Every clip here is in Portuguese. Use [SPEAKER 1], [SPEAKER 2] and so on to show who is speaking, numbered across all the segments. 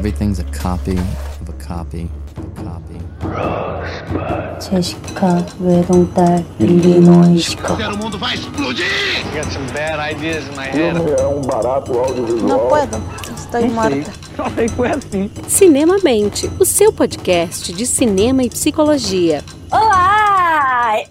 [SPEAKER 1] Everything's a copy of a copy of a copy.
[SPEAKER 2] 제시카 외동딸 일리노이시카
[SPEAKER 3] O mundo vai explodir!
[SPEAKER 4] got some bad ideas in my head.
[SPEAKER 5] é um barato audiovisual.
[SPEAKER 2] Não puedo, estou morta.
[SPEAKER 6] Cinemamente, o seu podcast de cinema e psicologia.
[SPEAKER 7] Olá!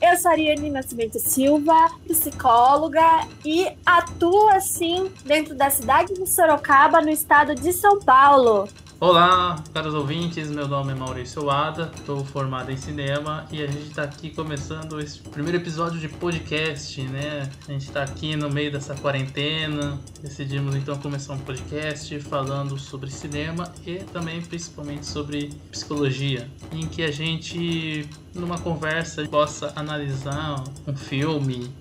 [SPEAKER 7] eu sou Ariane Nascimento Silva, psicóloga e atuo assim dentro da cidade de Sorocaba, no estado de São Paulo.
[SPEAKER 8] Olá, caros ouvintes, meu nome é Maurício Ada, estou formado em cinema e a gente está aqui começando esse primeiro episódio de podcast, né? A gente está aqui no meio dessa quarentena, decidimos então começar um podcast falando sobre cinema e também principalmente sobre psicologia, em que a gente numa conversa possa analisar um filme,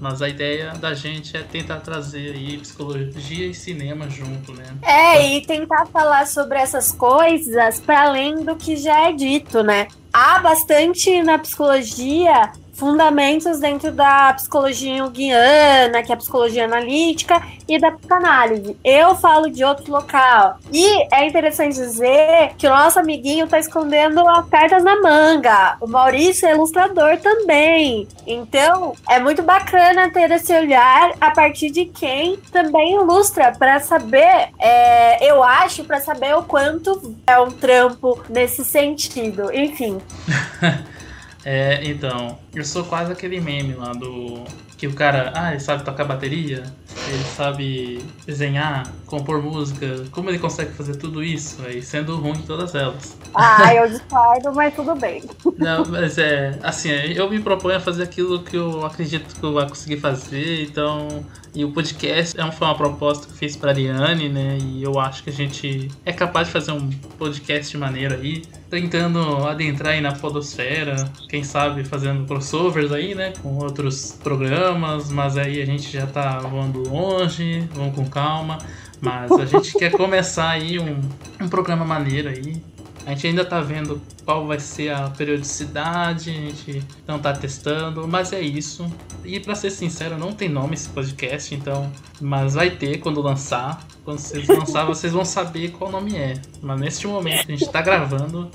[SPEAKER 8] mas a ideia da gente é tentar trazer aí psicologia e cinema junto, né?
[SPEAKER 7] É, e tentar falar sobre essas coisas para além do que já é dito, né? Há bastante na psicologia fundamentos dentro da psicologia junguiana, que é a psicologia analítica, e da psicanálise. Eu falo de outro local. E é interessante dizer que o nosso amiguinho está escondendo as cartas na manga. O Maurício é ilustrador também. Então, é muito bacana ter esse olhar a partir de quem também ilustra para saber, é, eu acho, para saber o quanto é um trampo nesse sentido. Enfim.
[SPEAKER 8] É, então, eu sou quase aquele meme lá do. Que o cara, ah, ele sabe tocar bateria, ele sabe desenhar, compor música, como ele consegue fazer tudo isso? Aí sendo ruim em todas elas.
[SPEAKER 7] Ah, eu discordo, mas tudo bem.
[SPEAKER 8] Não, mas é, assim, eu me proponho a fazer aquilo que eu acredito que eu vou conseguir fazer, então. E o podcast é foi uma proposta que eu fiz pra Ariane, né? E eu acho que a gente é capaz de fazer um podcast de maneira aí, tentando adentrar aí na podosfera, quem sabe fazendo crossovers aí, né? Com outros programas, mas aí a gente já tá voando longe, vamos com calma. Mas a gente quer começar aí um, um programa maneiro aí. A gente ainda tá vendo qual vai ser a periodicidade, a gente não tá testando, mas é isso. E para ser sincero, não tem nome esse podcast, então, mas vai ter quando lançar. Quando vocês lançar, vocês vão saber qual nome é. Mas neste momento a gente tá gravando,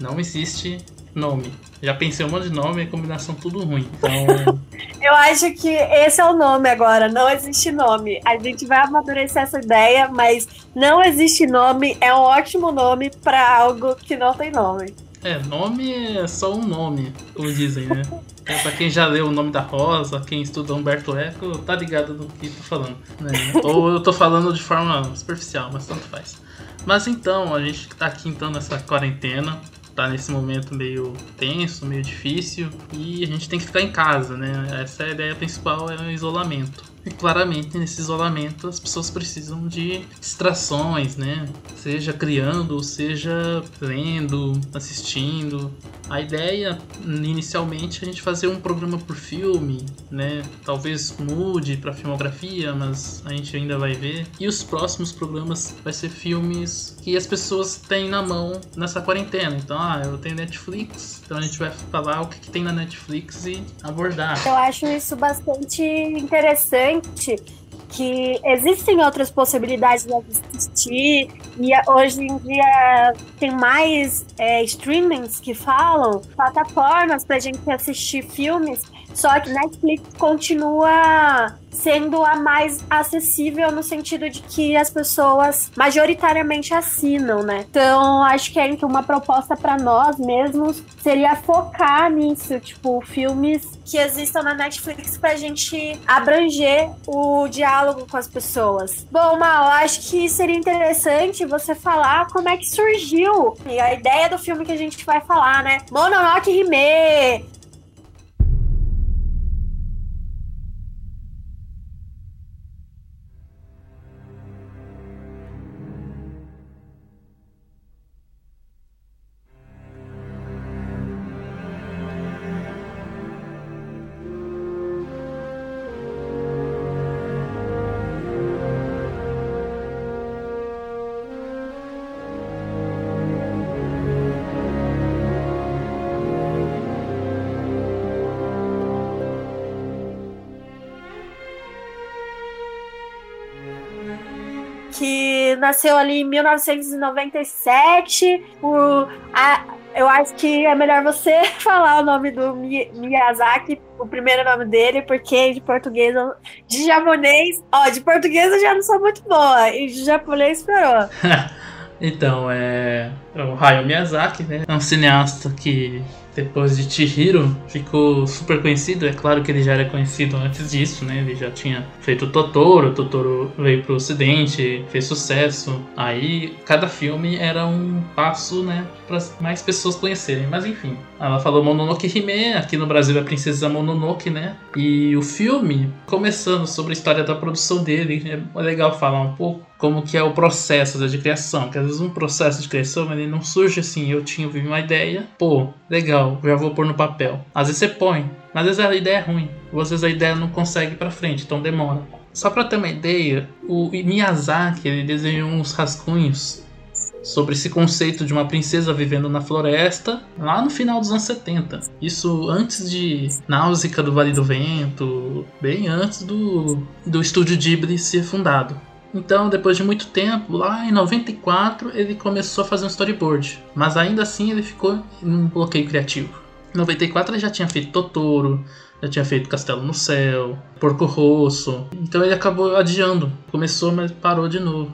[SPEAKER 8] não existe nome. Já pensei um monte de nome e combinação tudo ruim. Então,
[SPEAKER 7] Eu acho que esse é o nome agora, não existe nome. A gente vai amadurecer essa ideia, mas não existe nome é um ótimo nome para algo que não tem nome.
[SPEAKER 8] é, nome é só um nome, como dizem, né? É, pra quem já leu o nome da Rosa, quem estuda Humberto Eco, tá ligado do que tô falando. Né? Ou eu tô falando de forma superficial, mas tanto faz. Mas então, a gente tá aqui então nessa quarentena, tá nesse momento meio tenso, meio difícil, e a gente tem que ficar em casa, né? Essa é a ideia principal, é o isolamento. E claramente nesse isolamento as pessoas precisam de distrações, né? Seja criando, seja lendo, assistindo. A ideia inicialmente é a gente fazer um programa por filme, né? Talvez mude para filmografia, mas a gente ainda vai ver. E os próximos programas vai ser filmes que as pessoas têm na mão nessa quarentena. Então, ah, eu tenho Netflix, então a gente vai falar o que, que tem na Netflix e abordar.
[SPEAKER 7] Eu acho isso bastante interessante. Que existem outras possibilidades de assistir, e hoje em dia tem mais é, streamings que falam, plataformas pra gente assistir filmes, só que Netflix continua sendo a mais acessível no sentido de que as pessoas majoritariamente assinam, né? Então, acho que é então, uma proposta para nós mesmos seria focar nisso, tipo, filmes que existam na Netflix pra gente abranger o diálogo com as pessoas. Bom, Mal, acho que seria interessante você falar como é que surgiu a ideia do filme que a gente vai falar, né? Mononoke Hime, nasceu ali em 1997. O, a, eu acho que é melhor você falar o nome do Mi- Miyazaki, o primeiro nome dele, porque de português, de japonês, ó, de português eu já não sou muito boa, e de japonês piorou.
[SPEAKER 8] Então, é. O Hayao Miyazaki, né? É um cineasta que, depois de Chihiro, ficou super conhecido. É claro que ele já era conhecido antes disso, né? Ele já tinha feito Totoro, Totoro veio pro ocidente, fez sucesso. Aí, cada filme era um passo, né? Pra mais pessoas conhecerem. Mas enfim, ela falou Mononoke Hime, aqui no Brasil é Princesa Mononoke, né? E o filme, começando sobre a história da produção dele, é legal falar um pouco como que é o processo de criação, que às vezes um processo de criação ele não surge assim, eu tinha uma ideia, pô, legal, já vou pôr no papel. Às vezes você põe, mas às vezes a ideia é ruim, ou às vezes a ideia não consegue ir pra frente, então demora. Só pra ter uma ideia, o Miyazaki ele desenhou uns rascunhos sobre esse conceito de uma princesa vivendo na floresta lá no final dos anos 70. Isso antes de Náusea do Vale do Vento, bem antes do, do estúdio Ghibli ser fundado. Então, depois de muito tempo, lá em 94, ele começou a fazer um storyboard. Mas ainda assim ele ficou num bloqueio criativo. Em 94 ele já tinha feito Totoro, já tinha feito Castelo no Céu, Porco Rosso. Então ele acabou adiando. Começou, mas parou de novo.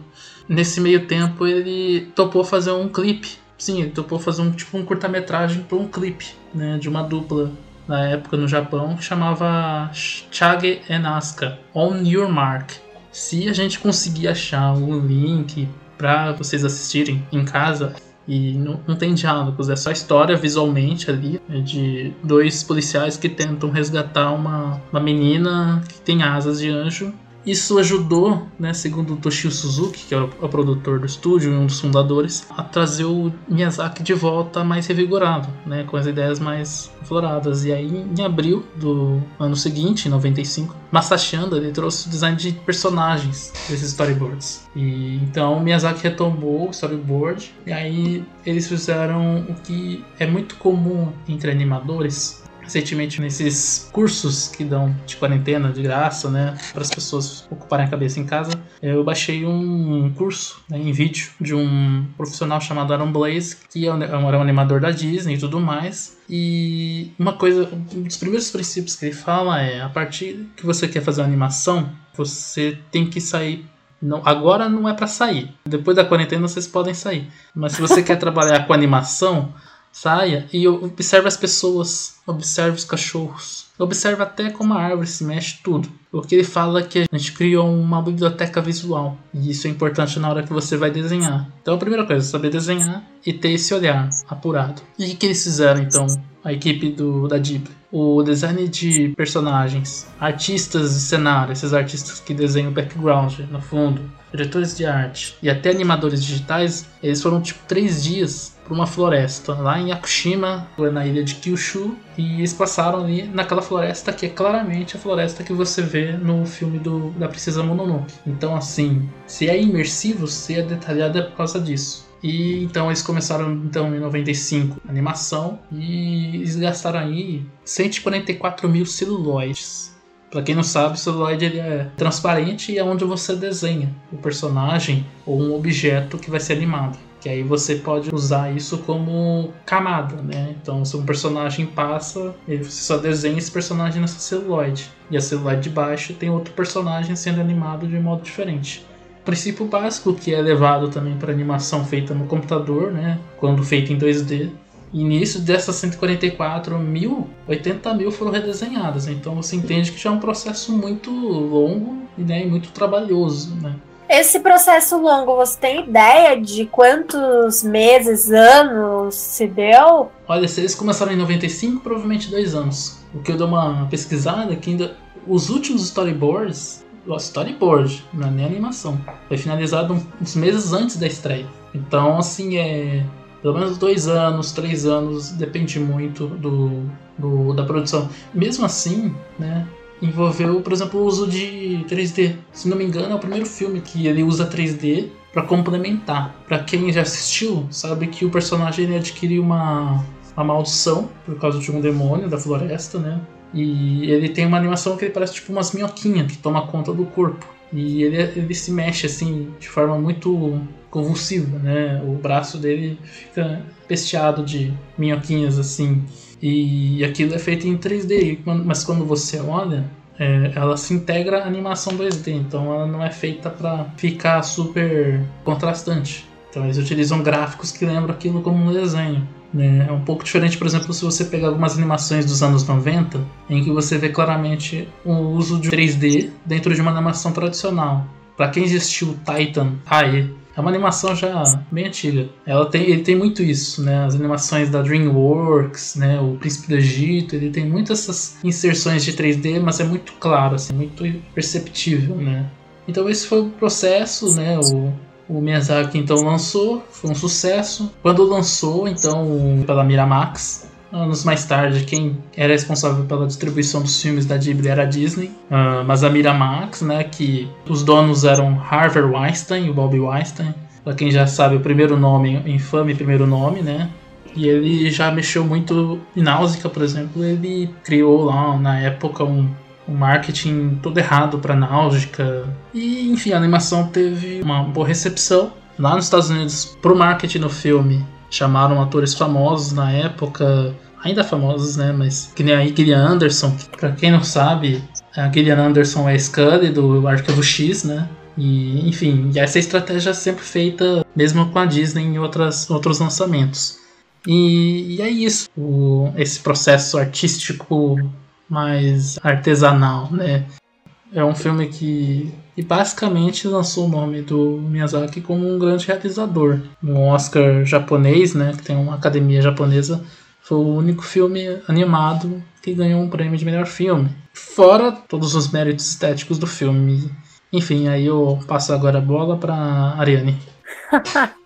[SPEAKER 8] Nesse meio tempo ele topou fazer um clipe. Sim, ele topou fazer um tipo um curta-metragem para um clipe, né, de uma dupla na época no Japão que chamava Chage and Asuka, On Your Mark. Se a gente conseguir achar o link para vocês assistirem em casa, e não, não tem diálogos, é só história visualmente ali é de dois policiais que tentam resgatar uma, uma menina que tem asas de anjo. Isso ajudou, né, segundo Toshio Suzuki, que é o, o produtor do estúdio e um dos fundadores, a trazer o Miyazaki de volta mais revigorado, né, com as ideias mais afloradas. E aí, em abril do ano seguinte, em 95, Masashi Anda ele trouxe o design de personagens desses storyboards. E então Miyazaki retomou o storyboard e aí eles fizeram o que é muito comum entre animadores. Recentemente, nesses cursos que dão de quarentena, de graça, né, para as pessoas ocuparem a cabeça em casa, eu baixei um curso né, em vídeo de um profissional chamado Aaron Blaze, que é um, era um animador da Disney e tudo mais. E uma coisa, um dos primeiros princípios que ele fala é: a partir que você quer fazer uma animação, você tem que sair não, agora não é para sair. Depois da quarentena vocês podem sair. Mas se você quer trabalhar com animação, saia e observe as pessoas, observe os cachorros, observe até como a árvore se mexe, tudo. Porque ele fala que a gente criou uma biblioteca visual e isso é importante na hora que você vai desenhar. Então a primeira coisa é saber desenhar e ter esse olhar apurado. E o que eles fizeram então? A equipe do, da Ghibli. O design de personagens, artistas de cenário, esses artistas que desenham o background no fundo, diretores de arte e até animadores digitais, eles foram tipo três dias para uma floresta lá em Yakushima, na ilha de Kyushu, e eles passaram ali naquela floresta que é claramente a floresta que você vê no filme do, da Princesa Mononoke. Então, assim, se é imersivo, se é detalhado é por causa disso. E então eles começaram então em 95 a animação e eles gastaram aí 144 mil celuloides. Pra quem não sabe, o celuloide ele é transparente e é onde você desenha o personagem ou um objeto que vai ser animado. Que aí você pode usar isso como camada, né? Então, se um personagem passa, você só desenha esse personagem nessa celuloide. E a celuloide de baixo tem outro personagem sendo animado de um modo diferente. O princípio básico que é levado também para animação feita no computador, né? Quando feita em 2D. E nisso, dessas 144 mil, 80 mil foram redesenhadas. Então você entende que já é um processo muito longo né, e muito trabalhoso, né?
[SPEAKER 7] Esse processo longo, você tem ideia de quantos meses, anos se deu?
[SPEAKER 8] Olha, se eles começaram em 95, provavelmente dois anos. O que eu dou uma pesquisada é que ainda os últimos storyboards, o storyboard, não é nem animação, foi finalizado uns meses antes da estreia. Então, assim, é pelo menos dois anos, três anos, depende muito do, do da produção. Mesmo assim, né, envolveu, por exemplo, o uso de 3D. Se não me engano, é o primeiro filme que ele usa 3D para complementar. Para quem já assistiu, sabe que o personagem ele adquire uma, uma maldição por causa de um demônio da floresta, né? E ele tem uma animação que ele parece tipo umas minhoquinhas que toma conta do corpo. E ele, ele se mexe assim de forma muito convulsiva, né? O braço dele fica pesteado de minhoquinhas assim. E aquilo é feito em 3D, mas quando você olha, é, ela se integra à animação 2D, então ela não é feita para ficar super contrastante. Então eles utilizam gráficos que lembram aquilo como um desenho. Né? É um pouco diferente, por exemplo, se você pegar algumas animações dos anos 90, em que você vê claramente o uso de 3D dentro de uma animação tradicional. Para quem existiu Titan AE, é uma animação já bem antiga. Ela tem, ele tem muito isso, né? As animações da DreamWorks, né? O Príncipe do Egito, ele tem muitas essas inserções de 3D, mas é muito claro, assim, muito perceptível, né? Então esse foi o processo, né? O, o Miyazaki então lançou, foi um sucesso. Quando lançou, então, pela Miramax, anos mais tarde, quem era responsável pela distribuição dos filmes da Ghibli era a Disney, uh, mas a Miramax, né, que os donos eram Harvey Weinstein e o Bob Weinstein. Pra quem já sabe o primeiro nome, infame primeiro nome, né? E ele já mexeu muito em Náusea, por exemplo. Ele criou lá na época um o marketing todo errado para Náusica. E, enfim, a animação teve uma boa recepção. Lá nos Estados Unidos, pro marketing no filme, chamaram atores famosos na época, ainda famosos, né? Mas que nem a Gillian Anderson, que, pra quem não sabe, a Gillian Anderson é a Scully do Arquivo X, né? E, enfim, essa estratégia é sempre feita mesmo com a Disney em outras, outros lançamentos. E, e é isso. O, esse processo artístico mais artesanal, né? É um filme que, que basicamente lançou o nome do Miyazaki como um grande realizador. No Oscar japonês, né, que tem uma academia japonesa, foi o único filme animado que ganhou um prêmio de melhor filme. Fora todos os méritos estéticos do filme. Enfim, aí eu passo agora a bola para Ariane.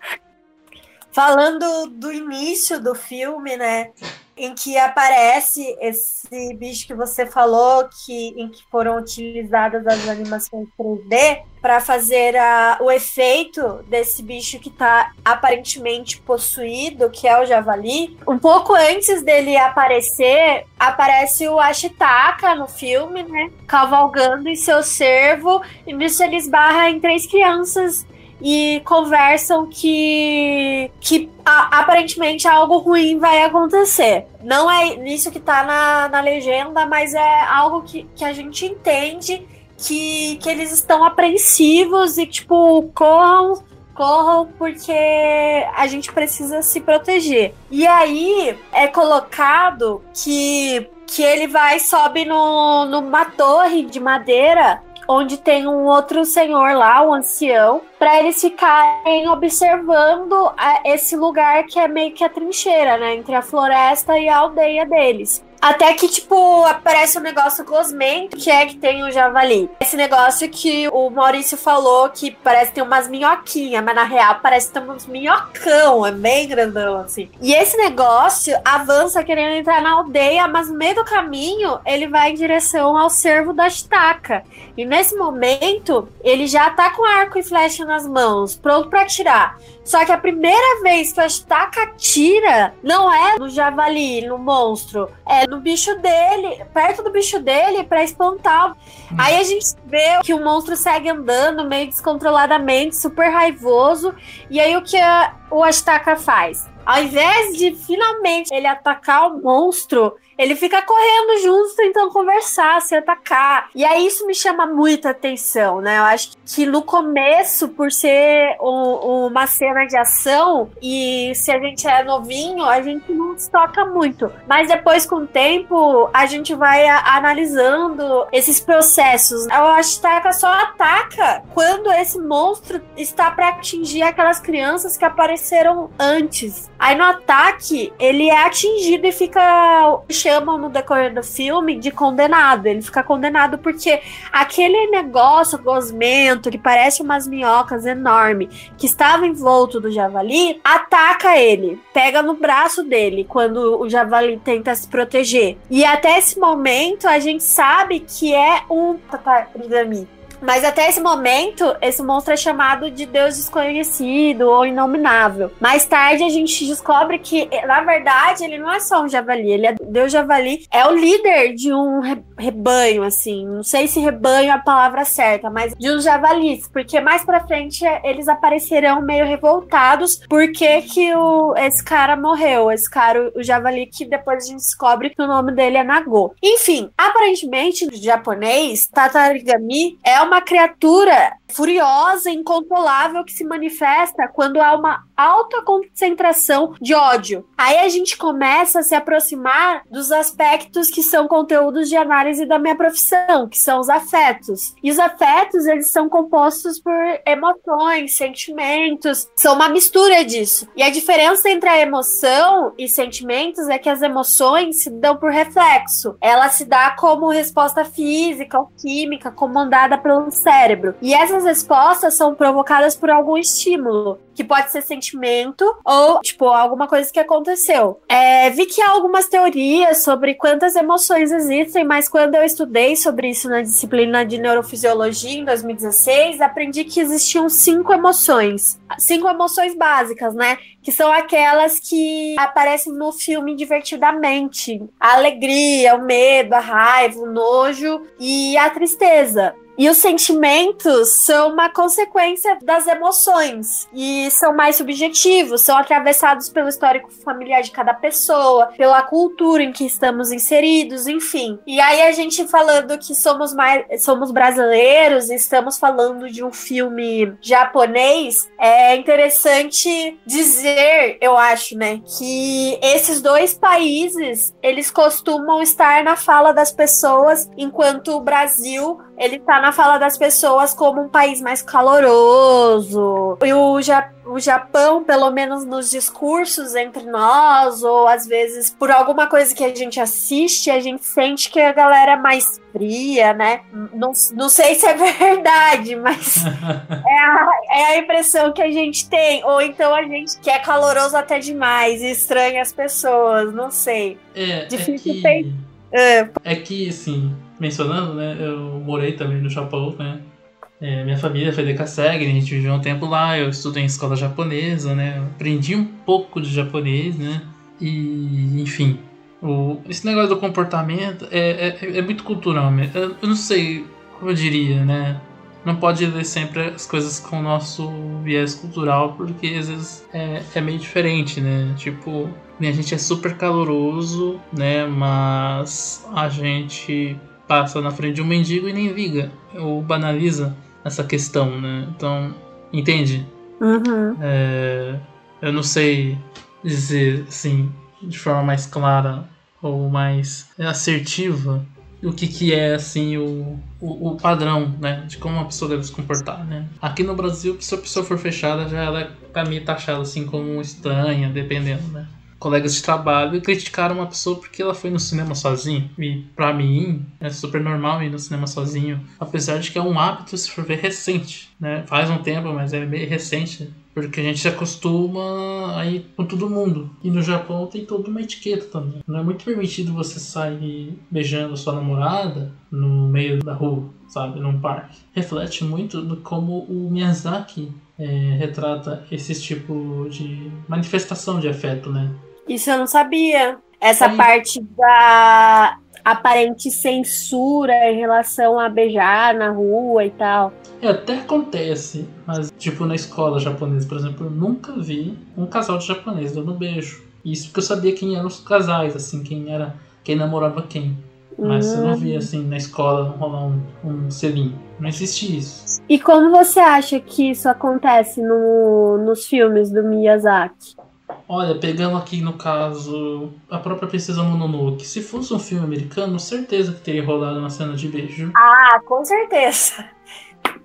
[SPEAKER 7] Falando do início do filme, né? Em que aparece esse bicho que você falou, que, em que foram utilizadas as animações 3D para fazer a, o efeito desse bicho que está aparentemente possuído, que é o javali. Um pouco antes dele aparecer, aparece o Ashitaka no filme, né? Cavalgando em seu cervo, e nisso ele esbarra em três crianças e conversam que, que a, aparentemente algo ruim vai acontecer. Não é isso que tá na, na legenda, mas é algo que, que a gente entende que, que eles estão apreensivos e, tipo, corram corram porque a gente precisa se proteger. E aí é colocado que, que ele vai sobe no, numa torre de madeira onde tem um outro senhor lá, um ancião, para eles ficarem observando a, esse lugar que é meio que a trincheira, né, entre a floresta e a aldeia deles. Até que, tipo, aparece um negócio gosmento, que é que tem o javali. Esse negócio que o Maurício falou que parece tem umas minhoquinhas, mas na real parece tem uns minhocão, é bem grandão, assim. E esse negócio avança querendo entrar na aldeia, mas no meio do caminho ele vai em direção ao cervo da estaca. E nesse momento, ele já tá com arco e flecha nas mãos, pronto para atirar. Só que a primeira vez que a estaca tira não é no javali, no monstro, é no bicho dele, perto do bicho dele, para espantar. Hum. Aí a gente vê que o monstro segue andando meio descontroladamente, super raivoso. E aí o que a, o Astaka faz? Ao invés de finalmente ele atacar o monstro, ele fica correndo junto, tentando conversar, se atacar. E aí isso me chama muita atenção, né? Eu acho que no começo, por ser um, uma cena de ação, e se a gente é novinho, a gente não toca muito. Mas depois, com o tempo, a gente vai a, analisando esses processos. A só ataca quando esse monstro está para atingir aquelas crianças que apareceram antes. Aí no ataque, ele é atingido e fica chamam no decorrer do filme de condenado. Ele fica condenado porque aquele negócio gosmento que parece umas minhocas enorme que estava envolto do javali ataca ele, pega no braço dele quando o javali tenta se proteger. E até esse momento a gente sabe que é um tatarigami Mas até esse momento, esse monstro é chamado de Deus desconhecido ou inominável. Mais tarde a gente descobre que, na verdade, ele não é só um javali, ele é Deus javali, é o líder de um re rebanho, assim. Não sei se rebanho é a palavra certa, mas de uns javalis, porque mais pra frente eles aparecerão meio revoltados porque que esse cara morreu, esse cara, o javali, que depois a gente descobre que o nome dele é Nagô. Enfim, aparentemente, no japonês, Tatarigami é uma criatura furiosa, incontrolável, que se manifesta quando há uma alta concentração de ódio. Aí a gente começa a se aproximar dos aspectos que são conteúdos de análise da minha profissão, que são os afetos. E os afetos, eles são compostos por emoções, sentimentos, são uma mistura disso. E a diferença entre a emoção e sentimentos é que as emoções se dão por reflexo. Ela se dá como resposta física ou química comandada pelo cérebro. E essas respostas são provocadas por algum estímulo que pode ser sentimento ou, tipo, alguma coisa que aconteceu. É, vi que há algumas teorias sobre quantas emoções existem, mas quando eu estudei sobre isso na disciplina de neurofisiologia em 2016, aprendi que existiam cinco emoções. Cinco emoções básicas, né? Que são aquelas que aparecem no filme divertidamente: a alegria, o medo, a raiva, o nojo e a tristeza. E os sentimentos são uma consequência das emoções e são mais subjetivos, são atravessados pelo histórico familiar de cada pessoa, pela cultura em que estamos inseridos, enfim. E aí a gente falando que somos mais somos brasileiros, estamos falando de um filme japonês, é interessante dizer, eu acho, né, que esses dois países, eles costumam estar na fala das pessoas, enquanto o Brasil ele tá na fala das pessoas como um país mais caloroso. E o, ja o Japão, pelo menos nos discursos entre nós, ou às vezes por alguma coisa que a gente assiste, a gente sente que a galera é mais fria, né? Não, não sei se é verdade, mas é, a, é a impressão que a gente tem. Ou então a gente que é caloroso até demais e estranha as pessoas, não sei.
[SPEAKER 8] É,
[SPEAKER 7] Difícil
[SPEAKER 8] é que...
[SPEAKER 7] ter. É.
[SPEAKER 8] é que, assim, mencionando, né? Eu morei também no Japão, né? É, minha família foi de Kasegi, a gente viveu um tempo lá, eu estudei em escola japonesa, né? Aprendi um pouco de japonês, né? E, enfim, o, esse negócio do comportamento é, é, é muito cultural. Eu, eu não sei como eu diria, né? Não pode ler sempre as coisas com o nosso viés cultural, porque às vezes é, é meio diferente, né? Tipo, a gente é super caloroso, né? Mas a gente passa na frente de um mendigo e nem liga, ou banaliza essa questão, né? Então, entende?
[SPEAKER 7] Uhum.
[SPEAKER 8] É, eu não sei dizer, assim, de forma mais clara ou mais assertiva o que, que é, assim, o, o, o, padrão, né? De como uma pessoa deve se comportar, né? Aqui no Brasil, se a pessoa for fechada, já ela é pra mim taxada, assim, como estranha, dependendo, né? Colegas de trabalho criticaram uma pessoa porque ela foi no cinema sozinha. E para mim é super normal ir no cinema sozinho, apesar de que é um hábito se for ver recente, né? Faz um tempo, mas é meio recente. Porque a gente se acostuma a ir com todo mundo. E no Japão tem toda uma etiqueta também. Não é muito permitido você sair beijando sua namorada no meio da rua, sabe? Num parque. Reflete muito do como o Miyazaki é, retrata esse tipo de manifestação de afeto, né?
[SPEAKER 7] Isso eu não sabia. Essa parte da aparente censura em relação a beijar na rua e tal.
[SPEAKER 8] É, até acontece, mas tipo na escola japonesa, por exemplo, eu nunca vi um casal de japonês dando beijo. Isso porque eu sabia quem eram os casais, assim, quem era, quem namorava quem. Mas hum. eu não via assim na escola rolar um, um selinho. Não existe isso.
[SPEAKER 7] E como você acha que isso acontece no, nos filmes do Miyazaki?
[SPEAKER 8] Olha, pegando aqui no caso a própria Princesa Mononoke, se fosse um filme americano, certeza que teria rolado uma cena de beijo.
[SPEAKER 7] Ah, com certeza.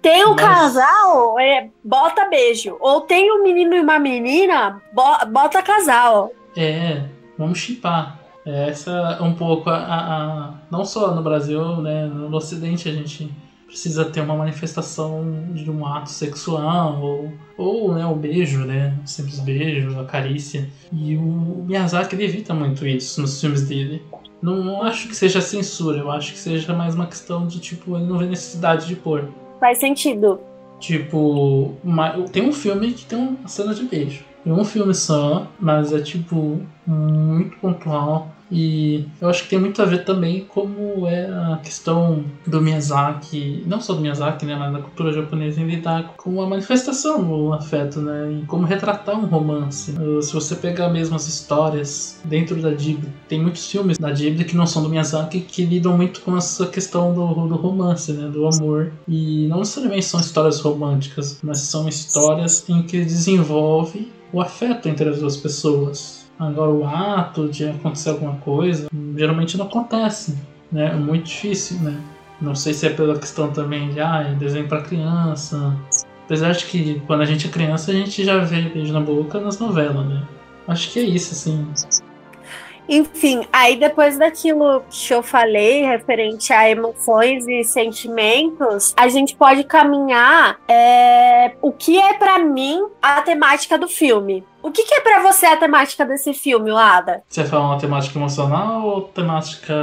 [SPEAKER 7] Tem um Mas... casal, é, bota beijo. Ou tem um menino e uma menina, bota casal.
[SPEAKER 8] É, vamos chipar. Essa é um pouco a, a, a, Não só no Brasil, né? No Ocidente a gente precisa ter uma manifestação de um ato sexual ou, ou né, o beijo, né, um simples beijo, a carícia. E o Miyazaki evita muito isso nos filmes dele. Não acho que seja censura, eu acho que seja mais uma questão de tipo, ele não vê necessidade de pôr.
[SPEAKER 7] Faz sentido.
[SPEAKER 8] Tipo, uma- tem um filme que tem uma cena de beijo. Tem um filme só, mas é tipo muito pontual. E eu acho que tem muito a ver também como é a questão do Miyazaki, não só do Miyazaki, né, mas da cultura japonesa em lidar com a manifestação do afeto, né, e como retratar um romance. Se você pegar mesmo as histórias dentro da Ghibli, tem muitos filmes da Ghibli que não são do Miyazaki que lidam muito com essa questão do, do romance, né, do amor. E não necessariamente são histórias românticas, mas são histórias em que desenvolve o afeto entre as duas pessoas. Agora, o ato de acontecer alguma coisa geralmente não acontece, né? É muito difícil, né? Não sei se é pela questão também de ah, é desenho para criança. Apesar de que quando a gente é criança a gente já vê beijo na boca nas novelas, né? Acho que é isso, assim.
[SPEAKER 7] Enfim, aí depois daquilo que eu falei, referente a emoções e sentimentos, a gente pode caminhar é, o que é pra mim a temática do filme. O que, que é pra você a temática desse filme, Lada?
[SPEAKER 8] Você fala uma temática emocional ou temática.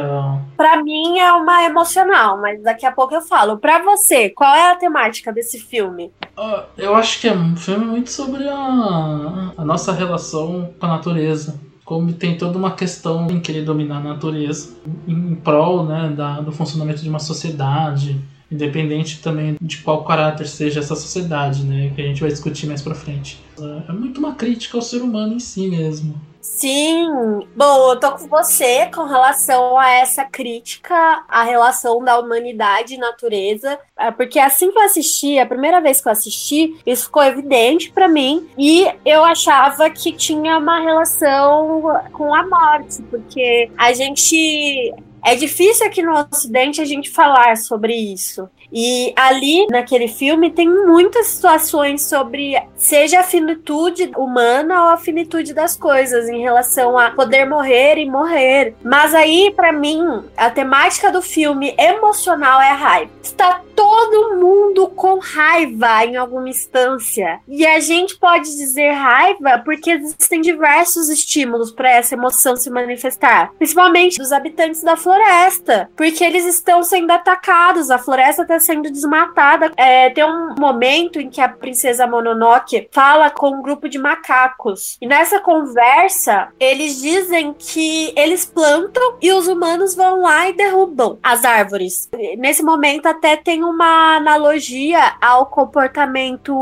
[SPEAKER 7] Pra mim é uma emocional, mas daqui a pouco eu falo. Pra você, qual é a temática desse filme?
[SPEAKER 8] Ah, Eu acho que é um filme muito sobre a, a nossa relação com a natureza. Como tem toda uma questão em querer dominar a natureza em prol né, da, do funcionamento de uma sociedade, independente também de qual caráter seja essa sociedade, né, que a gente vai discutir mais pra frente. É muito uma crítica ao ser humano em si mesmo.
[SPEAKER 7] Sim, bom, eu tô com você com relação a essa crítica à relação da humanidade e natureza, é, porque assim que eu assisti, a primeira vez que eu assisti, isso ficou evidente pra mim e eu achava que tinha uma relação com a morte, porque a gente é difícil aqui no Ocidente a gente falar sobre isso. E ali, naquele filme, tem muitas situações sobre seja a finitude humana ou a finitude das coisas em relação a poder morrer e morrer. Mas aí, pra mim, a temática do filme emocional é a raiva. Está todo mundo com raiva em alguma instância. E a gente pode dizer raiva porque existem diversos estímulos para essa emoção se manifestar, principalmente dos habitantes da floresta, porque eles estão sendo atacados, a floresta está sendo desmatada. É, tem um momento em que a princesa Mononoke fala com um grupo de macacos. E nessa conversa, eles dizem que eles plantam e os humanos vão lá e derrubam as árvores. Nesse momento, até tem uma analogia ao comportamento.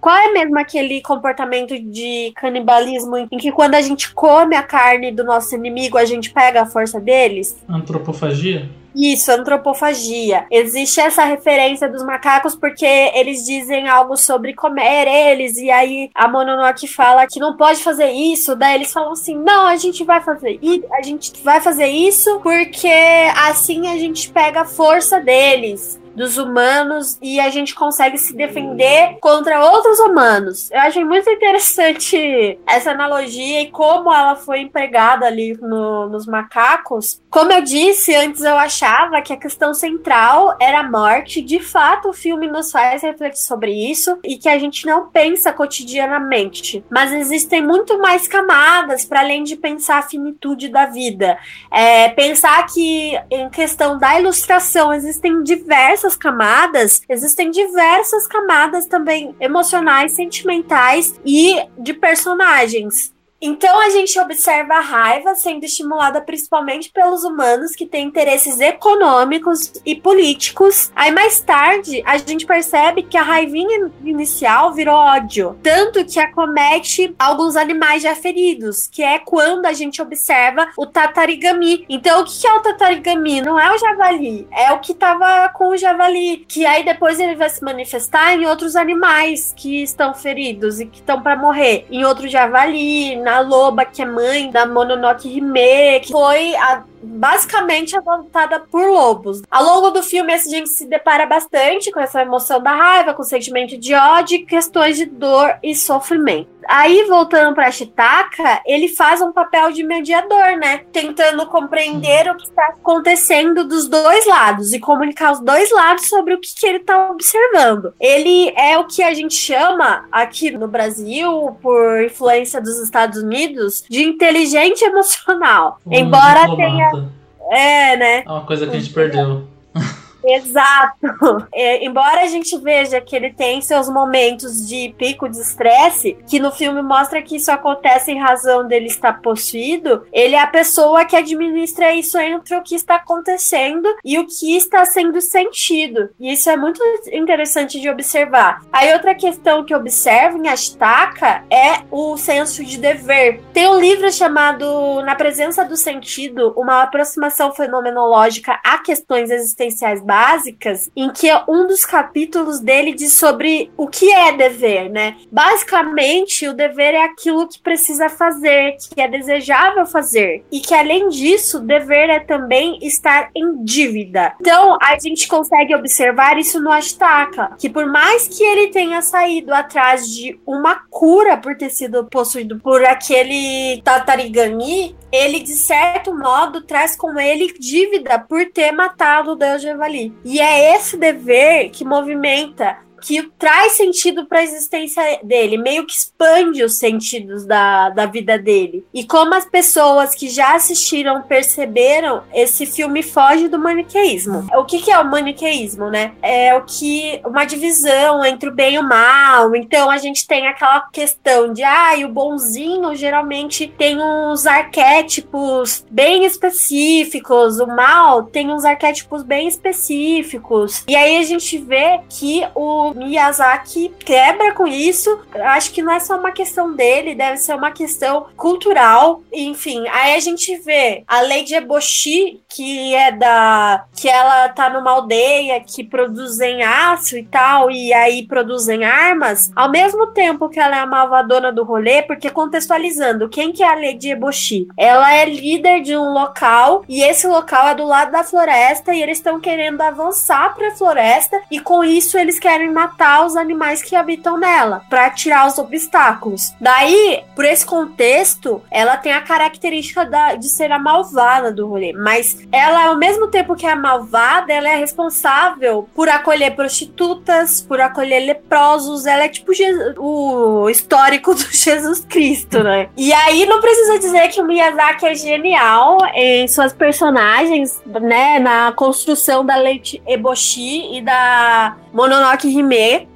[SPEAKER 7] Qual é mesmo aquele comportamento de canibalismo em que quando a gente come a carne do nosso inimigo, a gente pega a força deles?
[SPEAKER 8] Antropofagia?
[SPEAKER 7] Isso, antropofagia. Existe essa referência dos macacos porque eles dizem algo sobre comer eles, e aí a Mononoke fala que não pode fazer isso, daí eles falam assim: não, a gente vai fazer isso, a gente vai fazer isso porque assim a gente pega a força deles. Dos humanos e a gente consegue se defender contra outros humanos. Eu achei muito interessante essa analogia e como ela foi empregada ali no- nos macacos. Como eu disse, antes eu achava que a questão central era a morte. De fato, o filme nos faz refletir sobre isso e que a gente não pensa cotidianamente. Mas existem muito mais camadas para além de pensar a finitude da vida. É, pensar que em questão da ilustração existem diversas camadas, existem diversas camadas também emocionais, sentimentais e de personagens. Então a gente observa a raiva sendo estimulada principalmente pelos humanos que têm interesses econômicos e políticos. Aí mais tarde a gente percebe que a raivinha inicial virou ódio, tanto que acomete alguns animais já feridos, que é quando a gente observa o tatarigami. Então o que é o tatarigami? Não é o javali, é o que tava com o javali, que aí depois ele vai se manifestar em outros animais que estão feridos e que estão para morrer, em outro javali, na loba, que é mãe da Mononoke Hime, que foi a- basicamente adotada por lobos. Ao longo do filme, a gente se depara bastante com essa emoção da raiva, com o sentimento de ódio e questões de dor e sofrimento. Aí, voltando pra Chitaka, ele faz um papel de mediador, né? Tentando compreender o que está acontecendo dos dois lados e comunicar os dois lados sobre o que, que ele tá observando. Ele é o que a gente chama aqui no Brasil, por influência dos Estados Unidos, de inteligente emocional.
[SPEAKER 8] Um
[SPEAKER 7] Embora
[SPEAKER 8] diplomata.
[SPEAKER 7] É, né?
[SPEAKER 8] É uma coisa que a gente perdeu.
[SPEAKER 7] Exato. É, embora a gente veja que ele tem seus momentos de pico de estresse, que no filme mostra que isso acontece em razão dele estar possuído, ele é a pessoa que administra isso entre o que está acontecendo e o que está sendo sentido. E isso é muito interessante de observar. Aí outra questão que observo em Astaka é o senso de dever. Tem um livro chamado Na Presença do Sentido, uma aproximação fenomenológica a questões existenciais básicas, em que um dos capítulos dele diz sobre o que é dever, né? Basicamente, o dever é aquilo que precisa fazer, que é desejável fazer, e que além disso, dever é também estar em dívida. Então, a gente consegue observar isso no Astaka, que por mais que ele tenha saído atrás de uma cura por ter sido possuído por aquele Tatarigami, ele de certo modo traz com ele dívida por ter matado o Deus Javali. E é esse dever que movimenta que traz sentido para a existência dele, meio que expande os sentidos da, da vida dele. E como as pessoas que já assistiram perceberam, esse filme foge do maniqueísmo. O que, que é o maniqueísmo, né? É o que uma divisão entre o bem e o mal. Então a gente tem aquela questão de ah, o bonzinho geralmente tem uns arquétipos bem específicos, o mal tem uns arquétipos bem específicos. E aí a gente vê que o Miyazaki quebra com isso. Acho que não é só uma questão dele, deve ser uma questão cultural. Enfim, aí a gente vê a Lady Eboshi, que é da. que ela tá numa aldeia que produzem aço e tal, e aí produzem armas, ao mesmo tempo que ela é a malvadona do rolê, porque contextualizando, quem que é a Lady Eboshi? Ela é líder de um local, e esse local é do lado da floresta, e eles estão querendo avançar pra floresta, e com isso eles querem matar os animais que habitam nela, para tirar os obstáculos. Daí, por esse contexto, ela tem a característica da, de ser a malvada do rolê, mas ela, ao mesmo tempo que é malvada, ela é responsável por acolher prostitutas, por acolher leprosos, ela é tipo o histórico do Jesus Cristo, né? E aí não precisa dizer que o Miyazaki é genial em suas personagens, né, na construção da Leite Eboshi e da Mononoke.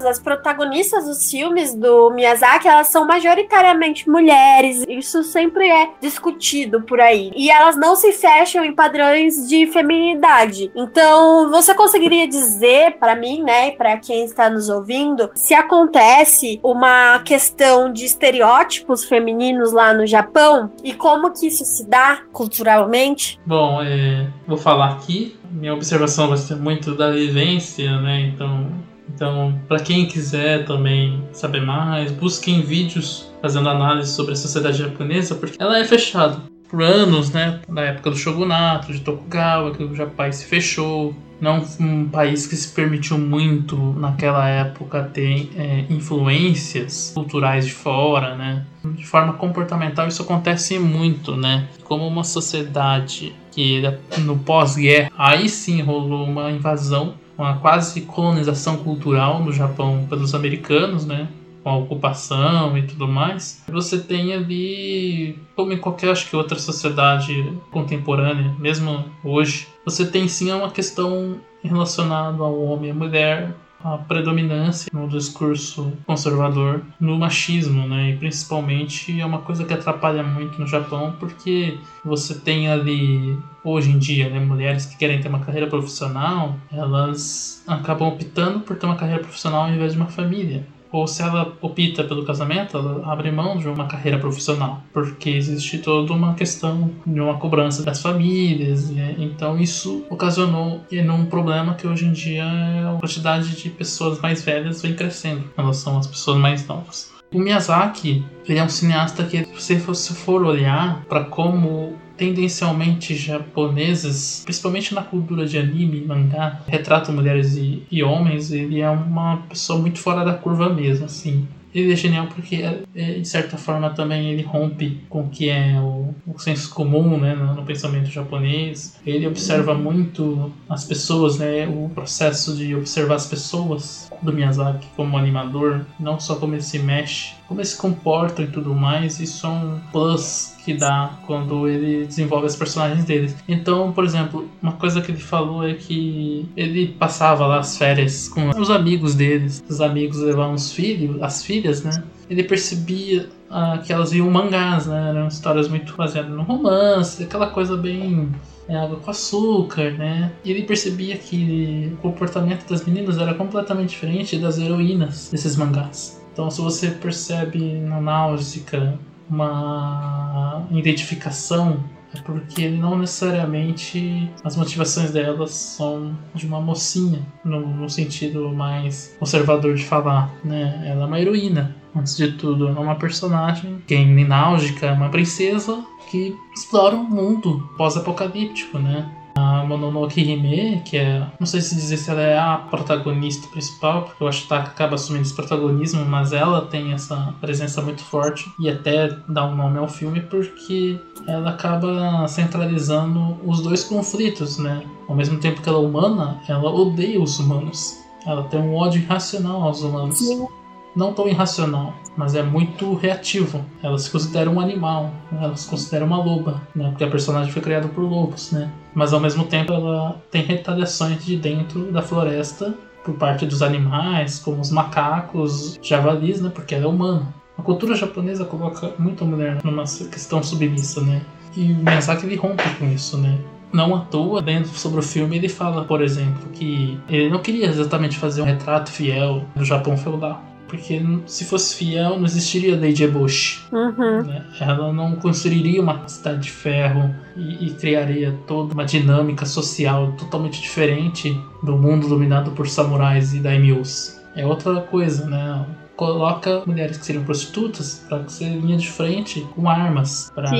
[SPEAKER 7] As protagonistas dos filmes do Miyazaki, elas são majoritariamente mulheres. Isso sempre é discutido por aí. E elas não se fecham em padrões de feminidade. Então, você conseguiria dizer para mim, né, para quem está nos ouvindo, se acontece uma questão de estereótipos femininos lá no Japão e como que isso se dá culturalmente?
[SPEAKER 8] Bom, é, vou falar aqui. Minha observação vai ser muito da vivência, né? Então, então, para quem quiser também saber mais, busquem vídeos fazendo análise sobre a sociedade japonesa, porque ela é fechada. Por anos, né, na época do shogunato, de Tokugawa, que o país se fechou, não um país que se permitiu muito naquela época ter é, influências culturais de fora, né? De forma comportamental isso acontece muito, né? Como uma sociedade que no pós-guerra aí sim rolou uma invasão uma quase colonização cultural no Japão pelos americanos, né? Com a ocupação e tudo mais. Você tem ali, como em qualquer acho que outra sociedade contemporânea, mesmo hoje, você tem sim uma questão relacionada ao homem e à mulher, a predominância no discurso conservador no machismo, né? E principalmente é uma coisa que atrapalha muito no Japão, porque você tem ali hoje em dia, né, mulheres que querem ter uma carreira profissional, elas acabam optando por ter uma carreira profissional ao invés de uma família ou se ela opta pelo casamento, ela abre mão de uma carreira profissional, porque existe toda uma questão de uma cobrança das famílias, né? então isso ocasionou um problema que hoje em dia é a quantidade de pessoas mais velhas vem crescendo em relação às pessoas mais novas. O Miyazaki ele é um cineasta que, se você for olhar para como tendencialmente japoneses, principalmente na cultura de anime, mangá, retratam mulheres e, e homens, ele é uma pessoa muito fora da curva mesmo, assim. Ele é genial porque, é, de certa forma, também ele rompe com o que é o, o senso comum né, no, no, pensamento japonês. Ele observa muito as pessoas, né, o processo de observar as pessoas do Miyazaki como animador, não só como ele se mexe, como ele se comporta e tudo mais. Isso é um plus que dá quando ele desenvolve os personagens dele. Então, por exemplo, uma coisa que ele falou é que ele passava lá as férias com os amigos deles. Os amigos levavam os filhos, as filhas, né? Ele percebia ah, que elas viam mangás, né? Eram histórias muito baseadas no romance, aquela coisa bem é, água com açúcar, né? E ele percebia que o comportamento das meninas era completamente diferente das heroínas desses mangás. Então, se você percebe na Náusica uma identificação é porque não necessariamente as motivações delas são de uma mocinha, no, no, sentido mais conservador de falar, né? Ela é uma heroína, antes de tudo, é uma personagem que é ninálgica, uma princesa que explora um mundo pós-apocalíptico, né? A Mononoke Hime, que é. Não sei se dizer se ela é a protagonista principal, porque eu acho que acaba assumindo esse protagonismo, mas ela tem essa presença muito forte e até dá um nome ao filme porque ela acaba centralizando os dois conflitos, né? Ao mesmo tempo que ela é humana, ela odeia os humanos. Ela tem um ódio irracional aos humanos. Sim não tão irracional, mas é muito reativo. Ela se considera um animal, ela se considera uma loba, né? Porque a personagem foi criada por lobos, né? Mas ao mesmo tempo ela tem retaliações de dentro da floresta por parte dos animais, como os macacos, javalis, né? Porque ela é humana. A cultura japonesa coloca muito a mulher numa questão submissa, né? E o Miyazaki ele rompe com isso, né? Não à toa, dentro sobre o filme, ele fala, por exemplo, que ele não queria exatamente fazer um retrato fiel do Japão feudal porque se fosse fiel, não existiria Lady Bush.
[SPEAKER 7] Uhum.
[SPEAKER 8] Né? Ela não construiria uma cidade de ferro e, e, criaria toda uma dinâmica social totalmente diferente do mundo dominado por samurais e daimyos. É outra coisa, né? coloca mulheres que seriam prostitutas para ser linha de frente com armas. Pra...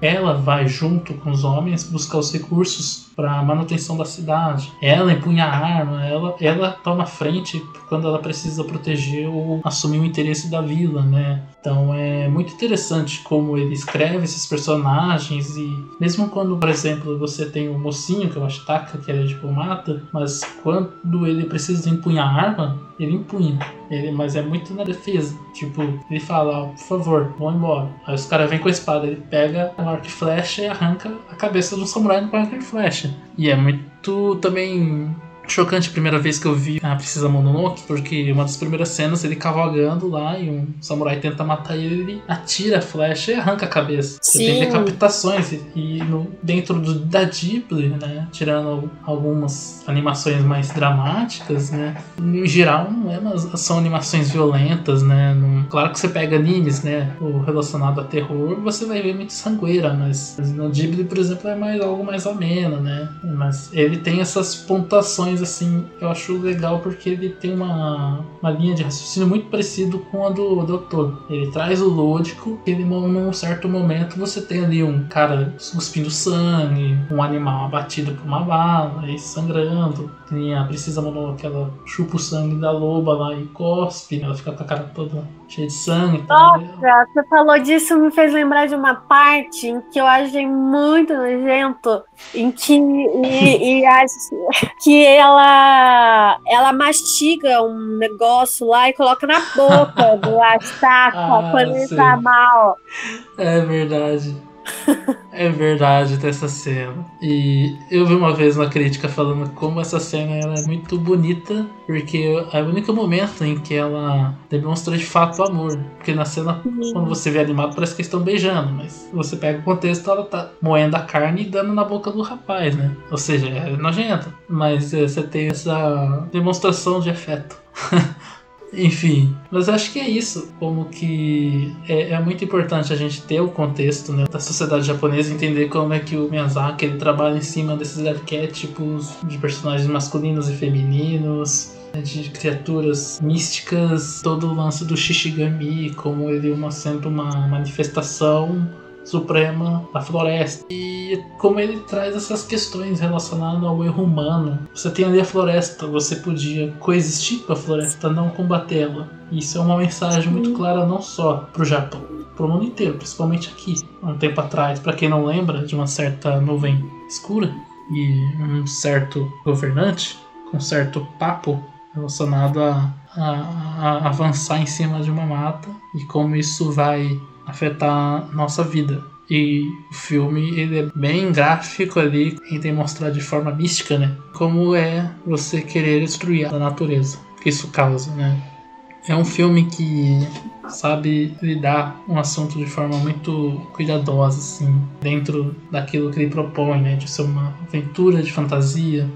[SPEAKER 8] Ela vai junto com os homens buscar os recursos para manutenção da cidade. Ela empunha a arma, ela, ela toma frente quando ela precisa proteger ou assumir o interesse da vila, né? Então é muito interessante como ele escreve esses personagens e mesmo quando, por exemplo, você tem o mocinho que é o Ashtaka, que ele é diplomata, mas quando ele precisa empunhar a arma, ele empunha. Ele, mas é muito na defesa. Tipo, ele fala, oh, por favor, vão embora. Aí os caras vêm com a espada, ele pega o arco e flecha e arranca a cabeça um samurai com arco e flecha. E é muito também chocante a primeira vez que eu vi a Princesa Mononoke, porque uma das primeiras cenas ele cavalgando lá e um samurai tenta matar ele, ele atira a flecha e arranca a cabeça. Sim. Você tem decapitações e, e no, dentro do, da Ghibli, né, tirando algumas animações mais dramáticas, né, em geral não é, mas são animações violentas, né, não, claro que você pega animes, né, o relacionado a terror, você vai ver muito sangueira, mas no Ghibli, por exemplo, é mais algo mais ameno, né, mas ele tem essas pontuações assim, eu acho legal porque ele tem uma, uma linha de raciocínio muito parecido com a do doutor. Ele traz o lógico, ele num certo momento você tem ali um cara cuspindo sangue, um animal abatido por uma bala e sangrando. Tem a Precisa Mono que ela chupa o sangue da loba lá e cospe, ela fica com a cara toda cheia de sangue.
[SPEAKER 7] Nossa, você falou disso, me fez lembrar de uma parte em que eu achei muito nojento, em que e, e acho que ela ela mastiga um negócio lá e coloca na boca do Astaka ah, quando ele tá mal.
[SPEAKER 8] É verdade. É verdade dessa cena. E eu vi uma vez uma crítica falando como essa cena era muito bonita, porque é o único momento em que ela demonstra de fato amor. Porque na cena, quando você vê animado, parece que estão beijando, mas você pega o contexto, ela tá moendo a carne e dando na boca do rapaz, né? Ou seja, é nojenta. Mas é, você tem essa demonstração de afeto. Enfim, mas acho que é isso. Como que é, é, muito importante a gente ter o contexto né, da sociedade japonesa, entender como é que o Miyazaki ele trabalha em cima desses arquétipos de personagens masculinos e femininos, né, de criaturas místicas, todo o lance do Shishigami, como ele é uma, uma manifestação suprema da floresta. E como ele traz essas questões relacionadas ao erro humano. Você tem ali a floresta, você podia coexistir com a floresta, não combatê-la. Isso é uma mensagem muito clara não só para o Japão, para o mundo inteiro, principalmente aqui. Há um tempo atrás, para quem não lembra, de uma certa nuvem escura e um certo governante com certo papo relacionado a, a, a avançar em cima de uma mata e como isso vai afetar nossa vida. E o filme ele é bem gráfico ali, tenta mostrar de forma mística, né? Como é você querer destruir a natureza, que isso causa, né? É um filme que sabe lidar um assunto de forma muito cuidadosa, assim, dentro daquilo que ele propõe, né? De ser uma aventura de fantasia,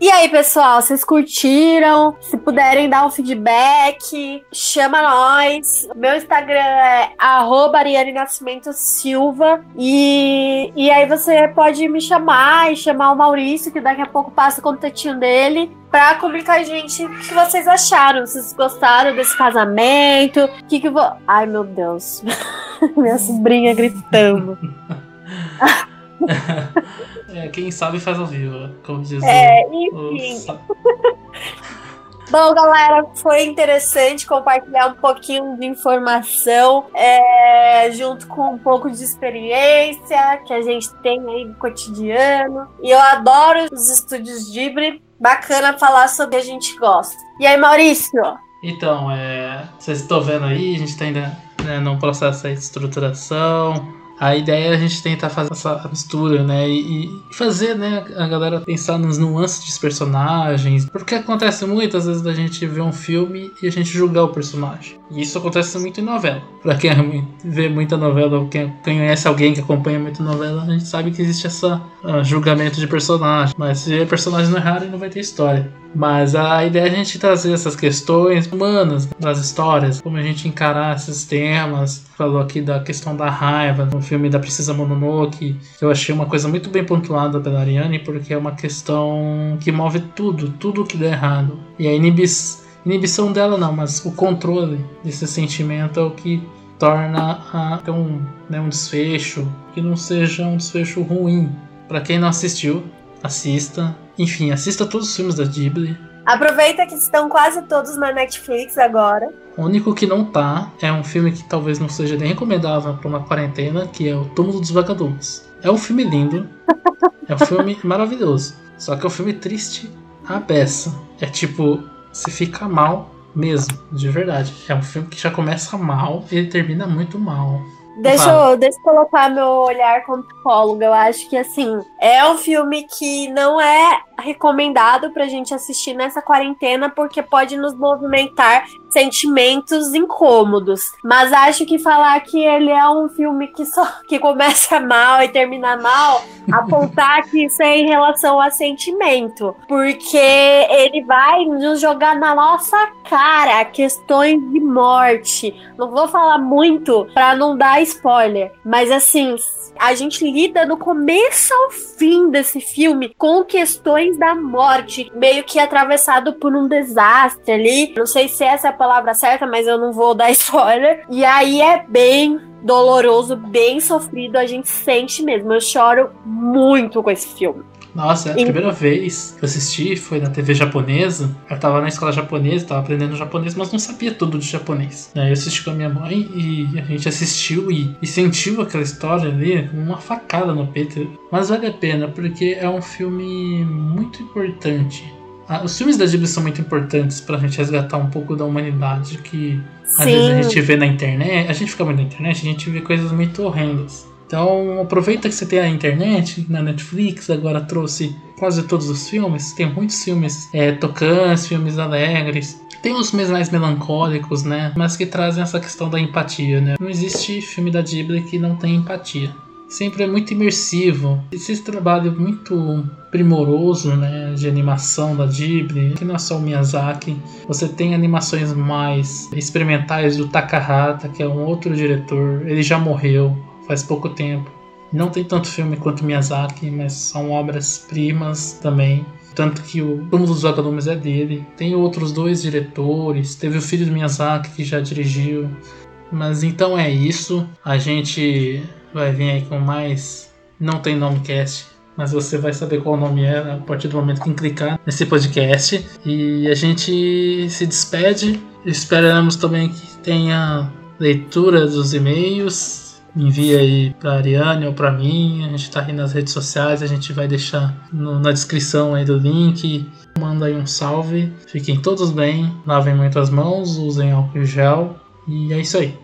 [SPEAKER 7] E aí, pessoal, vocês curtiram? Se puderem dar um feedback, chama nós. Meu Instagram é Ariane Nascimento Silva. E, e aí você pode me chamar e chamar o Maurício, que daqui a pouco passa o contatinho dele, pra comunicar a gente o que vocês acharam. Vocês gostaram desse casamento? O que que vou. Ai, meu Deus. Minha sobrinha gritando.
[SPEAKER 8] É, quem sabe faz ao vivo, como diz
[SPEAKER 7] É,
[SPEAKER 8] o-
[SPEAKER 7] enfim. Bom, galera, foi interessante compartilhar um pouquinho de informação, é, junto com um pouco de experiência que a gente tem aí no cotidiano. E eu adoro os estúdios Ghibli. Bacana falar sobre o que a gente gosta. E aí, Maurício?
[SPEAKER 8] Então, é, vocês estão vendo aí, a gente está ainda né, num processo de estruturação. A ideia é a gente tentar fazer essa mistura, né? E, fazer, né, a galera pensar nas nuances dos personagens. Porque acontece muitas vezes da gente ver um filme e a gente julgar o personagem. E isso acontece muito em novela. Pra quem é vê muita novela, ou quem conhece alguém que acompanha muita novela, a gente sabe que existe essa ah, julgamento de personagem. Mas se o personagem não errar, não vai ter história. Mas a ideia é a gente trazer essas questões humanas das histórias, como a gente encarar esses temas. Falou aqui da questão da raiva no filme da Princesa Mononoke, que eu achei uma coisa muito bem pontuada pela Ariane, porque é uma questão que move tudo, tudo que der errado. E a inibição dela não, mas o controle desse sentimento é o que torna a, um, né, um desfecho que não seja um desfecho ruim. Pra quem não assistiu, assista. Enfim, assista todos os filmes da Ghibli.
[SPEAKER 7] Aproveita que estão quase todos na Netflix agora.
[SPEAKER 8] O único que não tá é um filme que talvez não seja nem recomendável para uma quarentena, que é O Túmulo dos Vagalumes. É um filme lindo, é um filme maravilhoso. Só que é um filme triste a peça. É tipo, se fica mal mesmo, de verdade. É um filme que já começa mal e termina muito mal.
[SPEAKER 7] Deixa eu, deixa eu colocar meu olhar como psicóloga. Eu acho que, assim, é um filme que não é recomendado pra gente assistir nessa quarentena porque pode nos movimentar sentimentos incômodos. Mas acho que falar que ele é um filme que só que começa mal e termina mal, apontar que isso é em relação a sentimento. Porque ele vai nos jogar na nossa cara questões de morte. Não vou falar muito pra não dar spoiler, mas assim, a gente lida do começo ao fim desse filme com questões da morte, meio que atravessado por um desastre ali. Não sei se essa palavra certa, mas eu não vou dar spoiler. E aí é bem doloroso, bem sofrido, a gente sente mesmo. Eu choro muito com esse filme.
[SPEAKER 8] Nossa, a
[SPEAKER 7] E-
[SPEAKER 8] primeira vez que eu assisti foi na TV japonesa. Eu tava na escola japonesa, tava aprendendo japonês, mas não sabia tudo de japonês. Aí eu assisti com a minha mãe e a gente assistiu e, e sentiu aquela história ali uma facada no peito. Mas vale a pena, porque é um filme muito importante. Os filmes da Ghibli são muito importantes pra gente resgatar um pouco da humanidade que às vezes a gente vê na internet, a gente fica muito na internet, a gente vê coisas muito horrendas. Então aproveita que você tem a internet, na Netflix agora trouxe quase todos os filmes, tem muitos filmes é, tocantes, filmes alegres. Tem os filmes mais melancólicos, né? Mas que trazem essa questão da empatia, né? Não existe filme da Ghibli que não tem empatia. Sempre é muito imersivo. Esse trabalho muito primoroso, né, de animação da Ghibli, que não é só o Miyazaki. Você tem animações mais experimentais do Takahata, que é um outro diretor. Ele já morreu faz pouco tempo. Não tem tanto filme quanto Miyazaki, mas são obras-primas também. Tanto que o Túmulo dos Vagalumes é dele. Tem outros dois diretores. Teve o filho do Miyazaki que já dirigiu. Mas então é isso. A gente vai vir aí com mais. Não tem nome cast. Mas você vai saber qual o nome é a partir do momento que clicar nesse podcast. E a gente se despede. Esperamos também que tenha leitura dos e-mails. Envia aí pra Ariane ou pra mim. A gente tá aí nas redes sociais. A gente vai deixar no- na descrição aí do link. Manda aí um salve. Fiquem todos bem. Lavem muito as mãos. Usem álcool em gel. E é isso aí.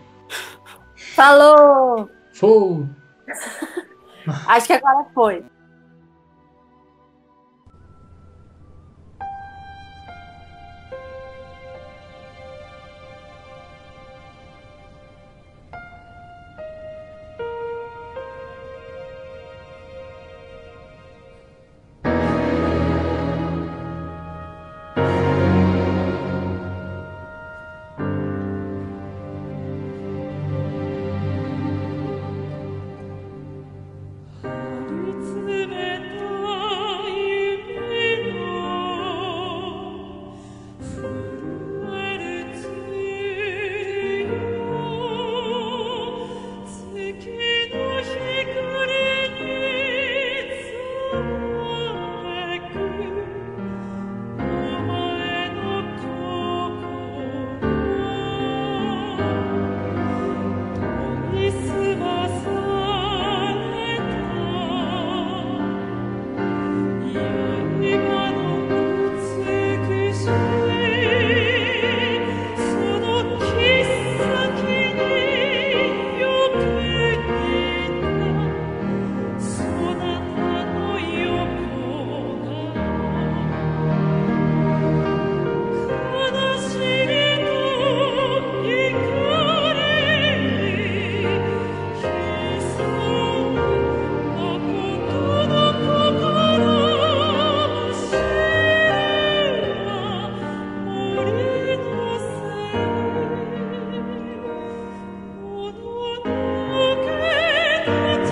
[SPEAKER 7] Falou!
[SPEAKER 8] Fou!
[SPEAKER 7] Acho que agora foi. Thank you.